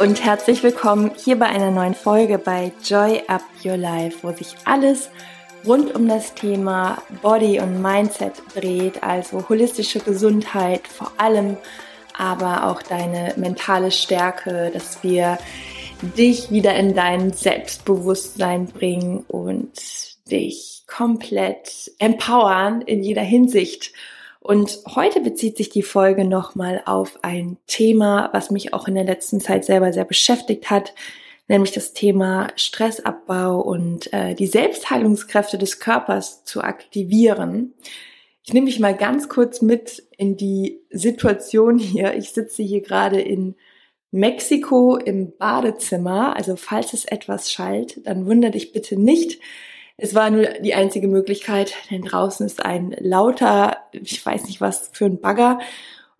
und herzlich willkommen hier bei einer neuen Folge bei Joy Up Your Life, wo sich alles rund um das Thema Body und Mindset dreht, also holistische Gesundheit vor allem, aber auch deine mentale Stärke, dass wir dich wieder in dein Selbstbewusstsein bringen und dich komplett empowern in jeder Hinsicht. Und heute bezieht sich die Folge nochmal auf ein Thema, was mich auch in der letzten Zeit selber sehr beschäftigt hat, nämlich das Thema Stressabbau und äh, die Selbstheilungskräfte des Körpers zu aktivieren. Ich nehme mich mal ganz kurz mit in die Situation hier. Ich sitze hier gerade in Mexiko im Badezimmer. Also falls es etwas schallt, dann wundert dich bitte nicht. Es war nur die einzige Möglichkeit, denn draußen ist ein lauter, ich weiß nicht was für ein Bagger.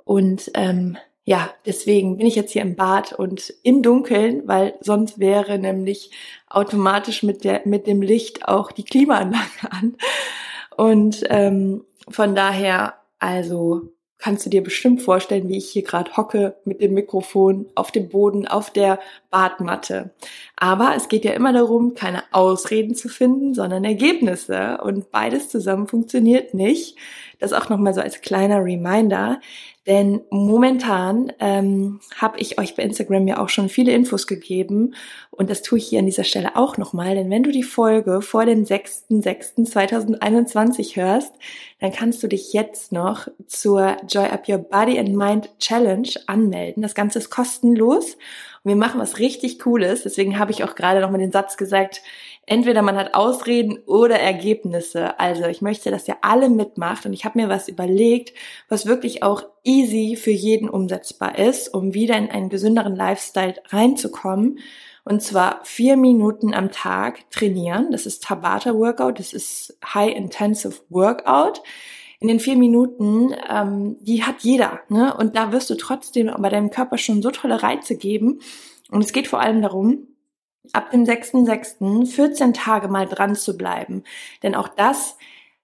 Und ähm, ja, deswegen bin ich jetzt hier im Bad und im Dunkeln, weil sonst wäre nämlich automatisch mit der mit dem Licht auch die Klimaanlage an. Und ähm, von daher, also kannst du dir bestimmt vorstellen, wie ich hier gerade hocke mit dem Mikrofon auf dem Boden, auf der Badmatte. Aber es geht ja immer darum, keine Ausreden zu finden, sondern Ergebnisse. Und beides zusammen funktioniert nicht. Das auch nochmal so als kleiner Reminder. Denn momentan ähm, habe ich euch bei Instagram ja auch schon viele Infos gegeben und das tue ich hier an dieser Stelle auch nochmal. Denn wenn du die Folge vor den 6.6.2021 hörst, dann kannst du dich jetzt noch zur Joy Up Your Body and Mind Challenge anmelden. Das Ganze ist kostenlos und wir machen was richtig Cooles. Deswegen habe ich auch gerade noch mal den Satz gesagt, entweder man hat Ausreden oder Ergebnisse. Also ich möchte, dass ihr alle mitmacht und ich habe mir was überlegt, was wirklich auch easy für jeden umsetzbar ist, um wieder in einen gesünderen Lifestyle reinzukommen. Und zwar vier Minuten am Tag trainieren. Das ist Tabata Workout. Das ist High Intensive Workout. In den vier Minuten, ähm, die hat jeder. Ne? Und da wirst du trotzdem bei deinem Körper schon so tolle Reize geben. Und es geht vor allem darum, ab dem 6.6. 14 Tage mal dran zu bleiben. Denn auch das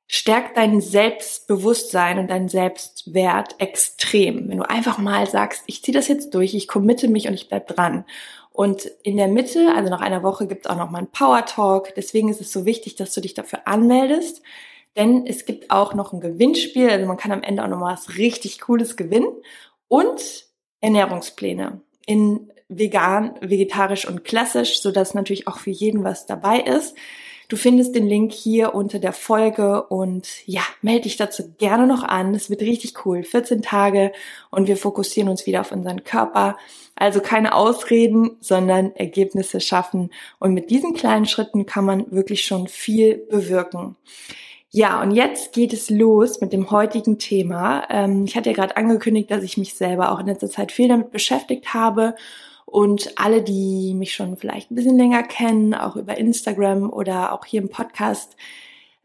stärkt dein Selbstbewusstsein und deinen Selbstwert extrem. Wenn du einfach mal sagst, ich ziehe das jetzt durch, ich committe mich und ich bleib dran. Und in der Mitte, also nach einer Woche, gibt es auch noch mal einen Power Talk. Deswegen ist es so wichtig, dass du dich dafür anmeldest. Denn es gibt auch noch ein Gewinnspiel. Also man kann am Ende auch noch was richtig Cooles gewinnen. Und Ernährungspläne in vegan, vegetarisch und klassisch, so dass natürlich auch für jeden was dabei ist. Du findest den Link hier unter der Folge und ja, melde dich dazu gerne noch an. Es wird richtig cool. 14 Tage und wir fokussieren uns wieder auf unseren Körper. Also keine Ausreden, sondern Ergebnisse schaffen. Und mit diesen kleinen Schritten kann man wirklich schon viel bewirken. Ja, und jetzt geht es los mit dem heutigen Thema. Ähm, ich hatte ja gerade angekündigt, dass ich mich selber auch in letzter Zeit viel damit beschäftigt habe und alle, die mich schon vielleicht ein bisschen länger kennen, auch über Instagram oder auch hier im Podcast,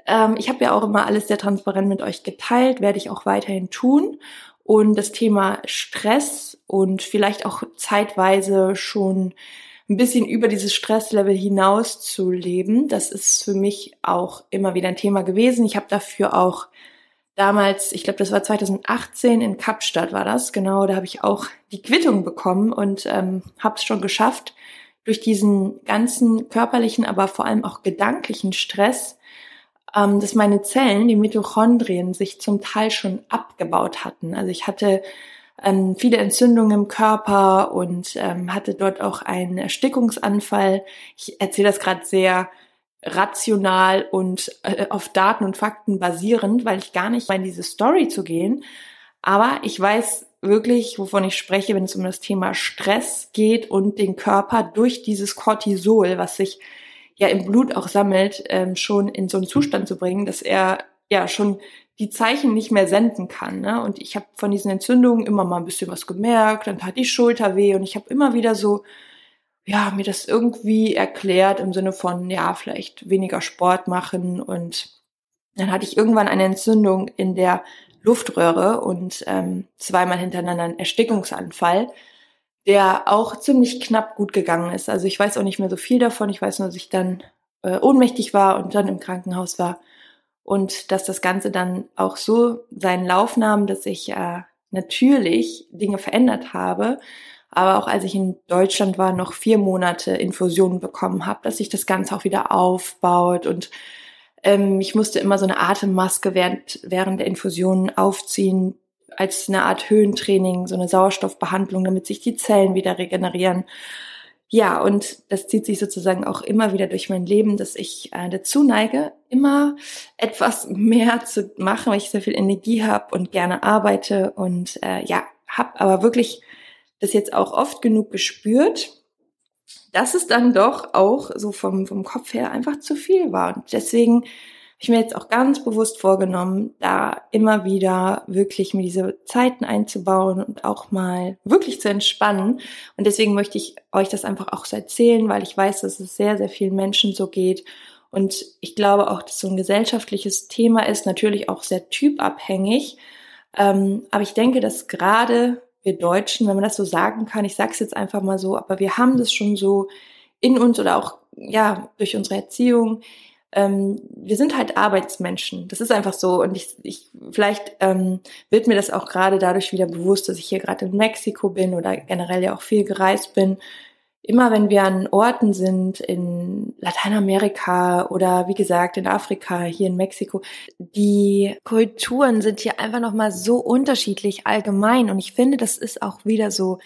ähm, ich habe ja auch immer alles sehr transparent mit euch geteilt, werde ich auch weiterhin tun. Und das Thema Stress und vielleicht auch zeitweise schon ein bisschen über dieses Stresslevel hinaus zu leben, das ist für mich auch immer wieder ein Thema gewesen. Ich habe dafür auch damals, ich glaube, das war 2018 in Kapstadt war das, genau, da habe ich auch die Quittung bekommen und ähm, habe es schon geschafft, durch diesen ganzen körperlichen, aber vor allem auch gedanklichen Stress, ähm, dass meine Zellen, die Mitochondrien, sich zum Teil schon abgebaut hatten. Also ich hatte ähm, viele Entzündungen im Körper und ähm, hatte dort auch einen Erstickungsanfall. Ich erzähle das gerade sehr rational und äh, auf Daten und Fakten basierend, weil ich gar nicht in diese Story zu gehen. Aber ich weiß wirklich, wovon ich spreche, wenn es um das Thema Stress geht und den Körper durch dieses Cortisol, was sich ja im Blut auch sammelt, ähm, schon in so einen Zustand zu bringen, dass er ja schon die Zeichen nicht mehr senden kann. Ne? Und ich habe von diesen Entzündungen immer mal ein bisschen was gemerkt, dann tat die Schulter weh und ich habe immer wieder so ja, mir das irgendwie erklärt im Sinne von, ja, vielleicht weniger Sport machen und dann hatte ich irgendwann eine Entzündung in der Luftröhre und ähm, zweimal hintereinander einen Erstickungsanfall, der auch ziemlich knapp gut gegangen ist. Also ich weiß auch nicht mehr so viel davon. Ich weiß nur, dass ich dann äh, ohnmächtig war und dann im Krankenhaus war und dass das Ganze dann auch so seinen Lauf nahm, dass ich äh, natürlich Dinge verändert habe aber auch als ich in Deutschland war, noch vier Monate Infusionen bekommen habe, dass sich das Ganze auch wieder aufbaut und ähm, ich musste immer so eine Atemmaske während, während der Infusionen aufziehen, als eine Art Höhentraining, so eine Sauerstoffbehandlung, damit sich die Zellen wieder regenerieren. Ja, und das zieht sich sozusagen auch immer wieder durch mein Leben, dass ich äh, dazu neige, immer etwas mehr zu machen, weil ich sehr viel Energie habe und gerne arbeite und äh, ja, habe aber wirklich das jetzt auch oft genug gespürt, dass es dann doch auch so vom, vom Kopf her einfach zu viel war. Und deswegen habe ich mir jetzt auch ganz bewusst vorgenommen, da immer wieder wirklich mir diese Zeiten einzubauen und auch mal wirklich zu entspannen. Und deswegen möchte ich euch das einfach auch so erzählen, weil ich weiß, dass es sehr, sehr vielen Menschen so geht. Und ich glaube auch, dass so ein gesellschaftliches Thema ist, natürlich auch sehr typabhängig. Ähm, aber ich denke, dass gerade wir Deutschen, wenn man das so sagen kann, ich sage es jetzt einfach mal so, aber wir haben das schon so in uns oder auch ja durch unsere Erziehung ähm, wir sind halt Arbeitsmenschen. Das ist einfach so. Und ich, ich vielleicht ähm, wird mir das auch gerade dadurch wieder bewusst, dass ich hier gerade in Mexiko bin oder generell ja auch viel gereist bin. Immer wenn wir an Orten sind, in Lateinamerika oder wie gesagt in Afrika, hier in Mexiko, die Kulturen sind hier einfach nochmal so unterschiedlich allgemein. Und ich finde, das ist auch wieder so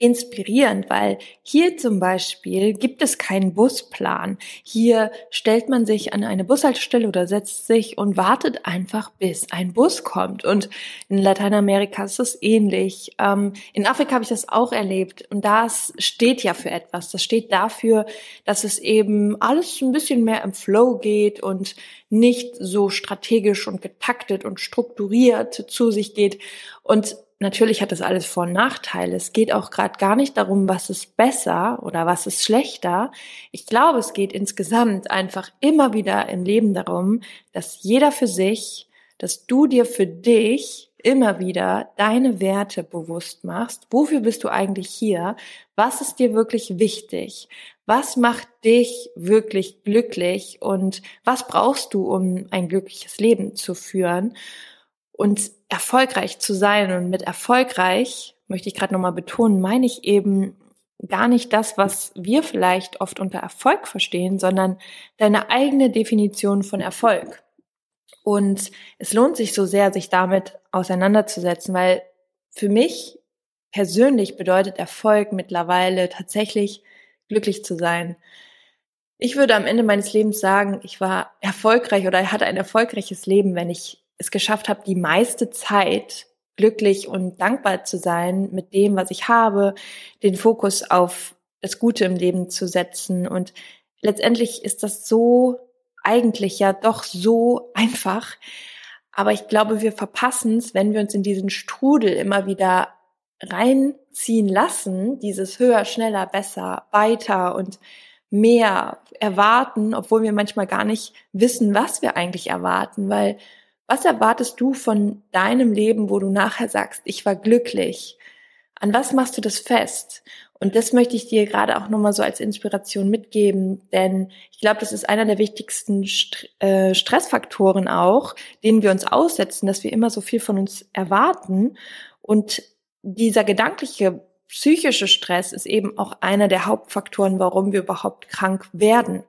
inspirierend, weil hier zum Beispiel gibt es keinen Busplan. Hier stellt man sich an eine Bushaltestelle oder setzt sich und wartet einfach, bis ein Bus kommt. Und in Lateinamerika ist es ähnlich. Ähm, in Afrika habe ich das auch erlebt. Und das steht ja für etwas. Das steht dafür, dass es eben alles ein bisschen mehr im Flow geht und nicht so strategisch und getaktet und strukturiert zu sich geht. Und natürlich hat das alles Vor- und Nachteile. Es geht auch gerade gar nicht darum, was ist besser oder was ist schlechter. Ich glaube, es geht insgesamt einfach immer wieder im Leben darum, dass jeder für sich, dass du dir für dich immer wieder deine Werte bewusst machst. Wofür bist du eigentlich hier? Was ist dir wirklich wichtig? Was macht dich wirklich glücklich? Und was brauchst du, um ein glückliches Leben zu führen? Und erfolgreich zu sein und mit erfolgreich, möchte ich gerade nochmal betonen, meine ich eben gar nicht das, was wir vielleicht oft unter Erfolg verstehen, sondern deine eigene Definition von Erfolg. Und es lohnt sich so sehr, sich damit auseinanderzusetzen, weil für mich persönlich bedeutet Erfolg mittlerweile tatsächlich glücklich zu sein. Ich würde am Ende meines Lebens sagen, ich war erfolgreich oder hatte ein erfolgreiches Leben, wenn ich es geschafft habe, die meiste Zeit glücklich und dankbar zu sein mit dem, was ich habe, den Fokus auf das Gute im Leben zu setzen. Und letztendlich ist das so eigentlich ja doch so einfach. Aber ich glaube, wir verpassen es, wenn wir uns in diesen Strudel immer wieder reinziehen lassen, dieses höher, schneller, besser, weiter und mehr erwarten, obwohl wir manchmal gar nicht wissen, was wir eigentlich erwarten, weil was erwartest du von deinem Leben, wo du nachher sagst, ich war glücklich? An was machst du das fest? Und das möchte ich dir gerade auch nochmal so als Inspiration mitgeben, denn ich glaube, das ist einer der wichtigsten St äh, Stressfaktoren auch, denen wir uns aussetzen, dass wir immer so viel von uns erwarten. Und dieser gedankliche, psychische Stress ist eben auch einer der Hauptfaktoren, warum wir überhaupt krank werden.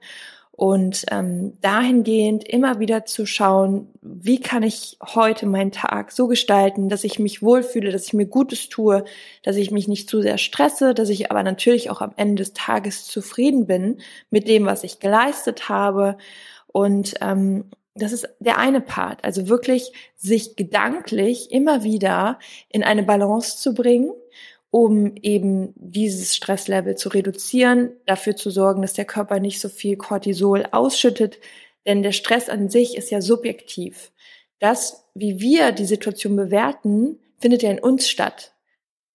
Und ähm, dahingehend immer wieder zu schauen, wie kann ich heute meinen Tag so gestalten, dass ich mich wohlfühle, dass ich mir Gutes tue, dass ich mich nicht zu sehr stresse, dass ich aber natürlich auch am Ende des Tages zufrieden bin mit dem, was ich geleistet habe. Und ähm, das ist der eine Part, also wirklich sich gedanklich immer wieder in eine Balance zu bringen um eben dieses Stresslevel zu reduzieren, dafür zu sorgen, dass der Körper nicht so viel Cortisol ausschüttet, denn der Stress an sich ist ja subjektiv. Das, wie wir die Situation bewerten, findet ja in uns statt.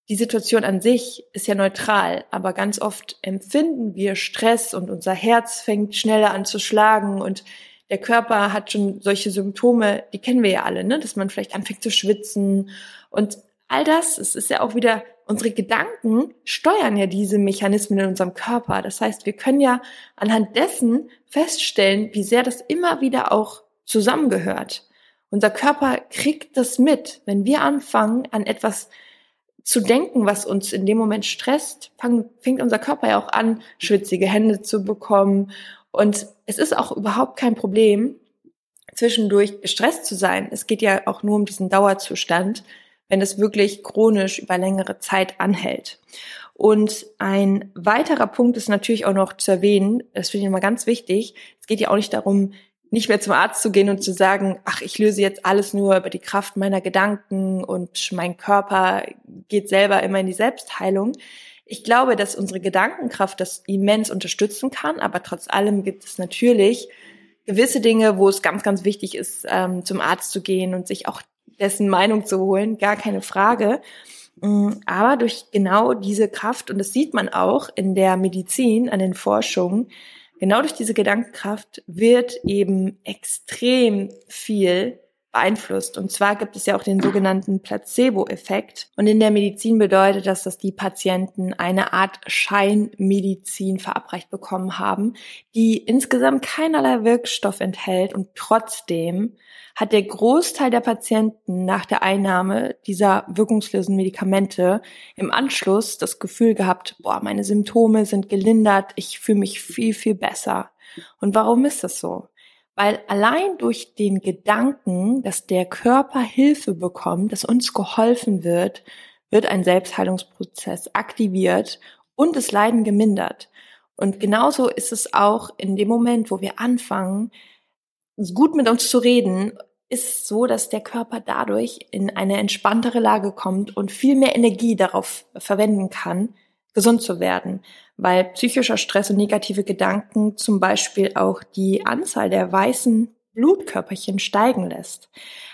Die Situation an sich ist ja neutral, aber ganz oft empfinden wir Stress und unser Herz fängt schneller an zu schlagen und der Körper hat schon solche Symptome, die kennen wir ja alle, ne? dass man vielleicht anfängt zu schwitzen und all das, es ist ja auch wieder unsere Gedanken steuern ja diese Mechanismen in unserem Körper. Das heißt, wir können ja anhand dessen feststellen, wie sehr das immer wieder auch zusammengehört. Unser Körper kriegt das mit, wenn wir anfangen, an etwas zu denken, was uns in dem Moment stresst, fang, fängt unser Körper ja auch an, schwitzige Hände zu bekommen. Und es ist auch überhaupt kein Problem, zwischendurch gestresst zu sein. Es geht ja auch nur um diesen Dauerzustand, wenn es wirklich chronisch über längere Zeit anhält. Und ein weiterer Punkt ist natürlich auch noch zu erwähnen, das finde ich immer ganz wichtig, es geht ja auch nicht darum, nicht mehr zum Arzt zu gehen und zu sagen, ach, ich löse jetzt alles nur über die Kraft meiner Gedanken und mein Körper geht selber immer in die Selbstheilung. Ich glaube, dass unsere Gedankenkraft das immens unterstützen kann, aber trotz allem gibt es natürlich gewisse Dinge, wo es ganz, ganz wichtig ist, ähm, zum Arzt zu gehen und sich auch dessen Meinung zu holen, gar keine Frage. Mm, aber durch genau diese Kraft, und das sieht man auch in der Medizin, an den Forschungen, genau durch diese Gedankenkraft wird eben extrem viel beeinflusst. Und zwar gibt es ja auch den sogenannten Placebo-Effekt. Und in der Medizin bedeutet das, dass die Patienten eine Art Scheinmedizin verabreicht bekommen haben, die insgesamt keinerlei Wirkstoff enthält und trotzdem hat der Großteil der Patienten nach der Einnahme dieser wirkungslosen Medikamente im Anschluss das Gefühl gehabt, boah, meine Symptome sind gelindert, ich fühle mich viel, viel besser. Und warum ist das so? Weil allein durch den Gedanken, dass der Körper Hilfe bekommt, dass uns geholfen wird, wird ein Selbstheilungsprozess aktiviert und das Leiden gemindert. Und genauso ist es auch in dem Moment, wo wir anfangen, gut mit uns zu reden, ist so, dass der Körper dadurch in eine entspanntere Lage kommt und viel mehr Energie darauf verwenden kann, gesund zu werden, weil psychischer Stress und negative Gedanken zum Beispiel auch die Anzahl der weißen Blutkörperchen steigen lässt.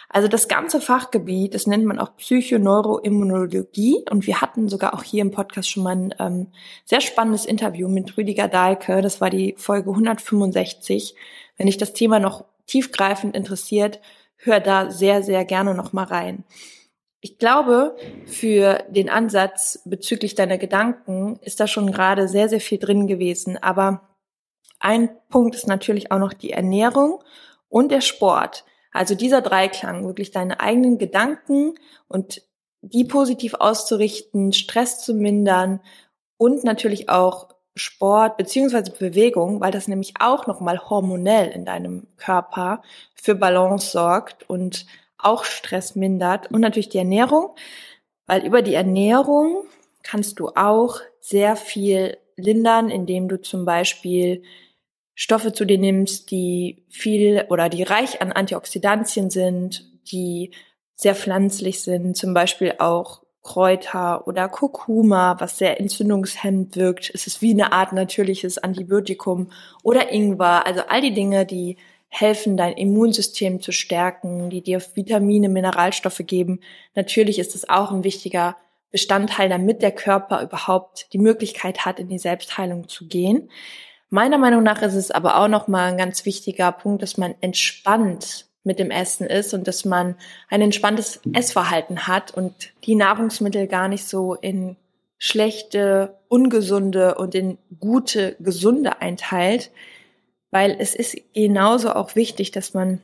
Also das ganze Fachgebiet, das nennt man auch Psychoneuroimmunologie und wir hatten sogar auch hier im Podcast schon mal ein ähm, sehr spannendes Interview mit Rüdiger Dahlke, das war die Folge 165. Wenn dich das Thema noch tiefgreifend interessiert, hör da sehr, sehr gerne noch mal rein. Ich glaube, für den Ansatz bezüglich deiner Gedanken ist da schon gerade sehr, sehr viel drin gewesen. Aber ein Punkt ist natürlich auch noch die Ernährung und der Sport. Also dieser Dreiklang, wirklich deine eigenen Gedanken und die positiv auszurichten, Stress zu mindern und natürlich auch Sport beziehungsweise Bewegung, weil das nämlich auch nochmal hormonell in deinem Körper für Balance sorgt und auch Stress mindert und natürlich die Ernährung, weil über die Ernährung kannst du auch sehr viel lindern, indem du zum Beispiel Stoffe zu dir nimmst, die viel oder die reich an Antioxidantien sind, die sehr pflanzlich sind, zum Beispiel auch Kräuter oder Kurkuma, was sehr entzündungshemmend wirkt. Es ist wie eine Art natürliches Antibiotikum oder Ingwer. Also all die Dinge, die helfen, dein Immunsystem zu stärken, die dir Vitamine, Mineralstoffe geben. Natürlich ist es auch ein wichtiger Bestandteil, damit der Körper überhaupt die Möglichkeit hat, in die Selbstheilung zu gehen. Meiner Meinung nach ist es aber auch nochmal ein ganz wichtiger Punkt, dass man entspannt mit dem Essen ist und dass man ein entspanntes Essverhalten hat und die Nahrungsmittel gar nicht so in schlechte, ungesunde und in gute, gesunde einteilt, weil es ist genauso auch wichtig, dass man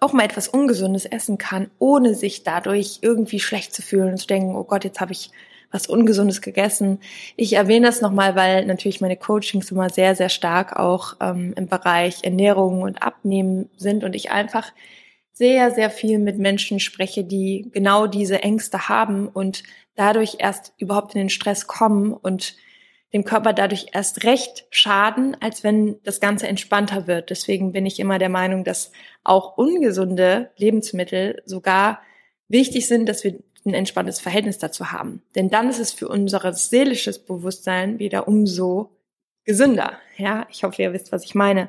auch mal etwas Ungesundes essen kann, ohne sich dadurch irgendwie schlecht zu fühlen und zu denken, oh Gott, jetzt habe ich was Ungesundes gegessen. Ich erwähne das nochmal, weil natürlich meine Coachings immer sehr, sehr stark auch ähm, im Bereich Ernährung und Abnehmen sind und ich einfach sehr, sehr viel mit Menschen spreche, die genau diese Ängste haben und dadurch erst überhaupt in den Stress kommen und dem Körper dadurch erst recht schaden, als wenn das Ganze entspannter wird. Deswegen bin ich immer der Meinung, dass auch ungesunde Lebensmittel sogar wichtig sind, dass wir ein entspanntes Verhältnis dazu haben. Denn dann ist es für unser seelisches Bewusstsein wieder umso gesünder. Ja, ich hoffe, ihr wisst, was ich meine.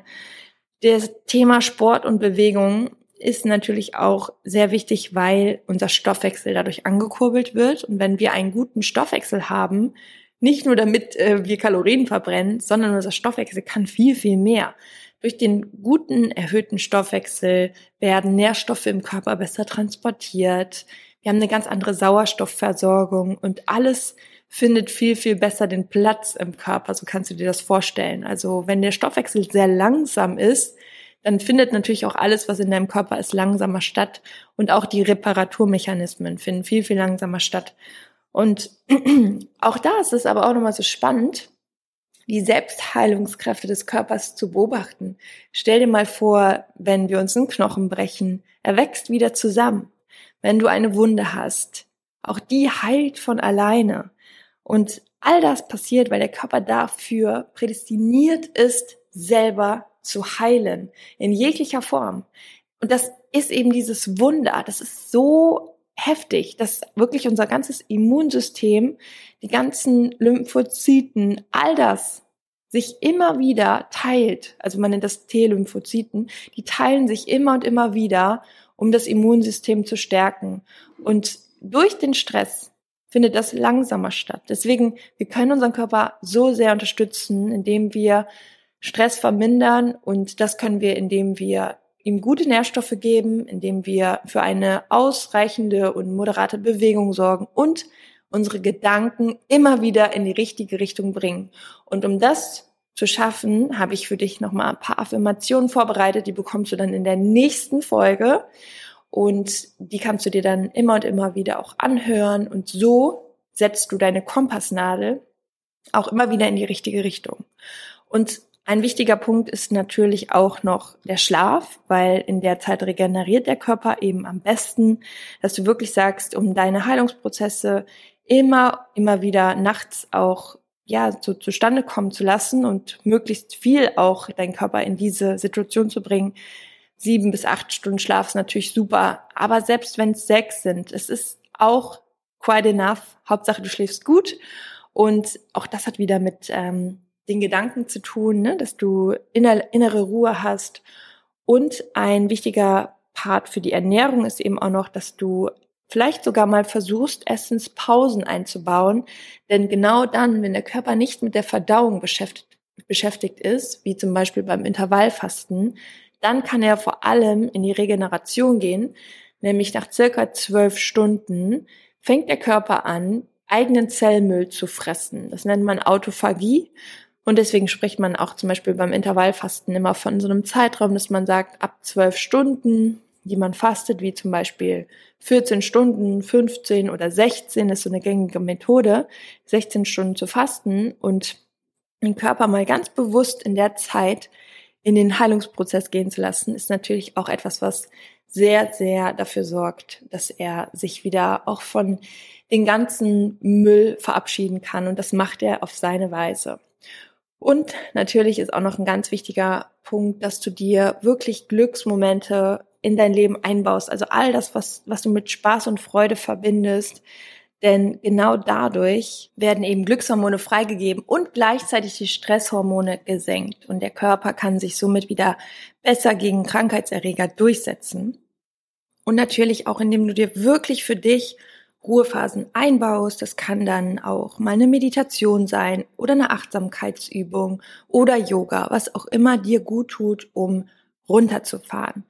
Das Thema Sport und Bewegung ist natürlich auch sehr wichtig, weil unser Stoffwechsel dadurch angekurbelt wird. Und wenn wir einen guten Stoffwechsel haben, nicht nur damit äh, wir Kalorien verbrennen, sondern unser Stoffwechsel kann viel, viel mehr. Durch den guten, erhöhten Stoffwechsel werden Nährstoffe im Körper besser transportiert. Wir haben eine ganz andere Sauerstoffversorgung und alles findet viel, viel besser den Platz im Körper. So kannst du dir das vorstellen. Also wenn der Stoffwechsel sehr langsam ist, dann findet natürlich auch alles, was in deinem Körper ist, langsamer statt. Und auch die Reparaturmechanismen finden viel, viel langsamer statt. Und auch da ist es aber auch nochmal so spannend, die Selbstheilungskräfte des Körpers zu beobachten. Stell dir mal vor, wenn wir uns einen Knochen brechen, er wächst wieder zusammen. Wenn du eine Wunde hast, auch die heilt von alleine. Und all das passiert, weil der Körper dafür prädestiniert ist, selber zu heilen. In jeglicher Form. Und das ist eben dieses Wunder. Das ist so heftig, dass wirklich unser ganzes Immunsystem, die ganzen Lymphozyten, all das sich immer wieder teilt. Also man nennt das T-Lymphozyten. Die teilen sich immer und immer wieder, um das Immunsystem zu stärken. Und durch den Stress findet das langsamer statt. Deswegen, wir können unseren Körper so sehr unterstützen, indem wir Stress vermindern und das können wir, indem wir ihm gute Nährstoffe geben, indem wir für eine ausreichende und moderate Bewegung sorgen und unsere Gedanken immer wieder in die richtige Richtung bringen. Und um das zu schaffen, habe ich für dich nochmal ein paar Affirmationen vorbereitet, die bekommst du dann in der nächsten Folge. Und die kannst du dir dann immer und immer wieder auch anhören. Und so setzt du deine Kompassnadel auch immer wieder in die richtige Richtung. Und ein wichtiger Punkt ist natürlich auch noch der Schlaf, weil in der Zeit regeneriert der Körper eben am besten, dass du wirklich sagst, um deine Heilungsprozesse immer, immer wieder nachts auch ja, so zustande kommen zu lassen und möglichst viel auch deinen Körper in diese Situation zu bringen, sieben bis acht Stunden Schlaf ist natürlich super. Aber selbst wenn es sechs sind, es ist auch quite enough. Hauptsache, du schläfst gut. Und auch das hat wieder mit ähm, den Gedanken zu tun, ne? dass du inner, innere Ruhe hast. Und ein wichtiger Part für die Ernährung ist eben auch noch, dass du vielleicht sogar mal versuchst, Essenspausen einzubauen. Denn genau dann, wenn der Körper nicht mit der Verdauung beschäftigt, beschäftigt ist, wie zum Beispiel beim Intervallfasten, dann kann er vor allem in die Regeneration gehen, nämlich nach circa zwölf Stunden fängt der Körper an, eigenen Zellmüll zu fressen. Das nennt man Autophagie. Und deswegen spricht man auch zum Beispiel beim Intervallfasten immer von so einem Zeitraum, dass man sagt, ab zwölf Stunden, die man fastet, wie zum Beispiel 14 Stunden, 15 oder 16 ist so eine gängige Methode, 16 Stunden zu fasten und den Körper mal ganz bewusst in der Zeit in den Heilungsprozess gehen zu lassen, ist natürlich auch etwas, was sehr, sehr dafür sorgt, dass er sich wieder auch von den ganzen Müll verabschieden kann. Und das macht er auf seine Weise. Und natürlich ist auch noch ein ganz wichtiger Punkt, dass du dir wirklich Glücksmomente in dein Leben einbaust. Also all das, was, was du mit Spaß und Freude verbindest, denn genau dadurch werden eben Glückshormone freigegeben und gleichzeitig die Stresshormone gesenkt. Und der Körper kann sich somit wieder besser gegen Krankheitserreger durchsetzen. Und natürlich auch, indem du dir wirklich für dich Ruhephasen einbaust. Das kann dann auch mal eine Meditation sein oder eine Achtsamkeitsübung oder Yoga, was auch immer dir gut tut, um runterzufahren.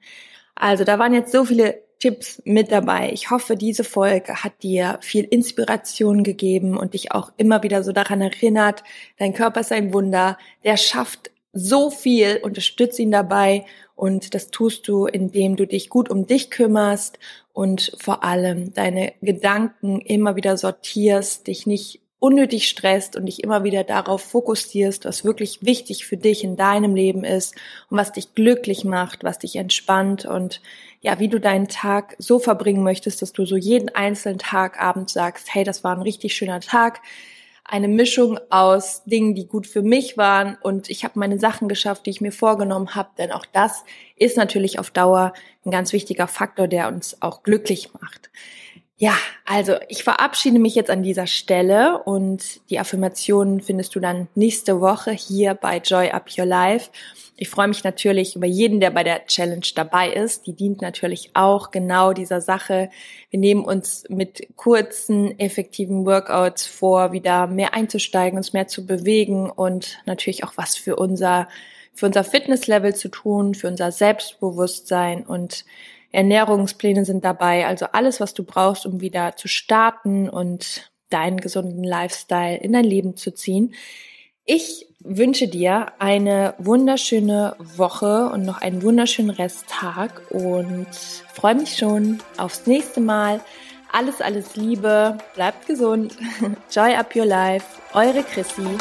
Also da waren jetzt so viele Tipps mit dabei. Ich hoffe, diese Folge hat dir viel Inspiration gegeben und dich auch immer wieder so daran erinnert, dein Körper ist ein Wunder, der schafft so viel, unterstütze ihn dabei und das tust du, indem du dich gut um dich kümmerst und vor allem deine Gedanken immer wieder sortierst, dich nicht unnötig stresst und dich immer wieder darauf fokussierst, was wirklich wichtig für dich in deinem Leben ist und was dich glücklich macht, was dich entspannt und ja, wie du deinen Tag so verbringen möchtest, dass du so jeden einzelnen Tag abends sagst, hey, das war ein richtig schöner Tag. Eine Mischung aus Dingen, die gut für mich waren und ich habe meine Sachen geschafft, die ich mir vorgenommen habe, denn auch das ist natürlich auf Dauer ein ganz wichtiger Faktor, der uns auch glücklich macht. Ja, also ich verabschiede mich jetzt an dieser Stelle und die Affirmationen findest du dann nächste Woche hier bei Joy Up Your Life. Ich freue mich natürlich über jeden, der bei der Challenge dabei ist. Die dient natürlich auch genau dieser Sache. Wir nehmen uns mit kurzen, effektiven Workouts vor, wieder mehr einzusteigen, uns mehr zu bewegen und natürlich auch was für unser, für unser Fitnesslevel zu tun, für unser Selbstbewusstsein und Ernährungspläne sind dabei, also alles, was du brauchst, um wieder zu starten und deinen gesunden Lifestyle in dein Leben zu ziehen. Ich wünsche dir eine wunderschöne Woche und noch einen wunderschönen Resttag und freue mich schon aufs nächste Mal. Alles, alles Liebe, bleibt gesund. Joy up your life, eure Chrissy.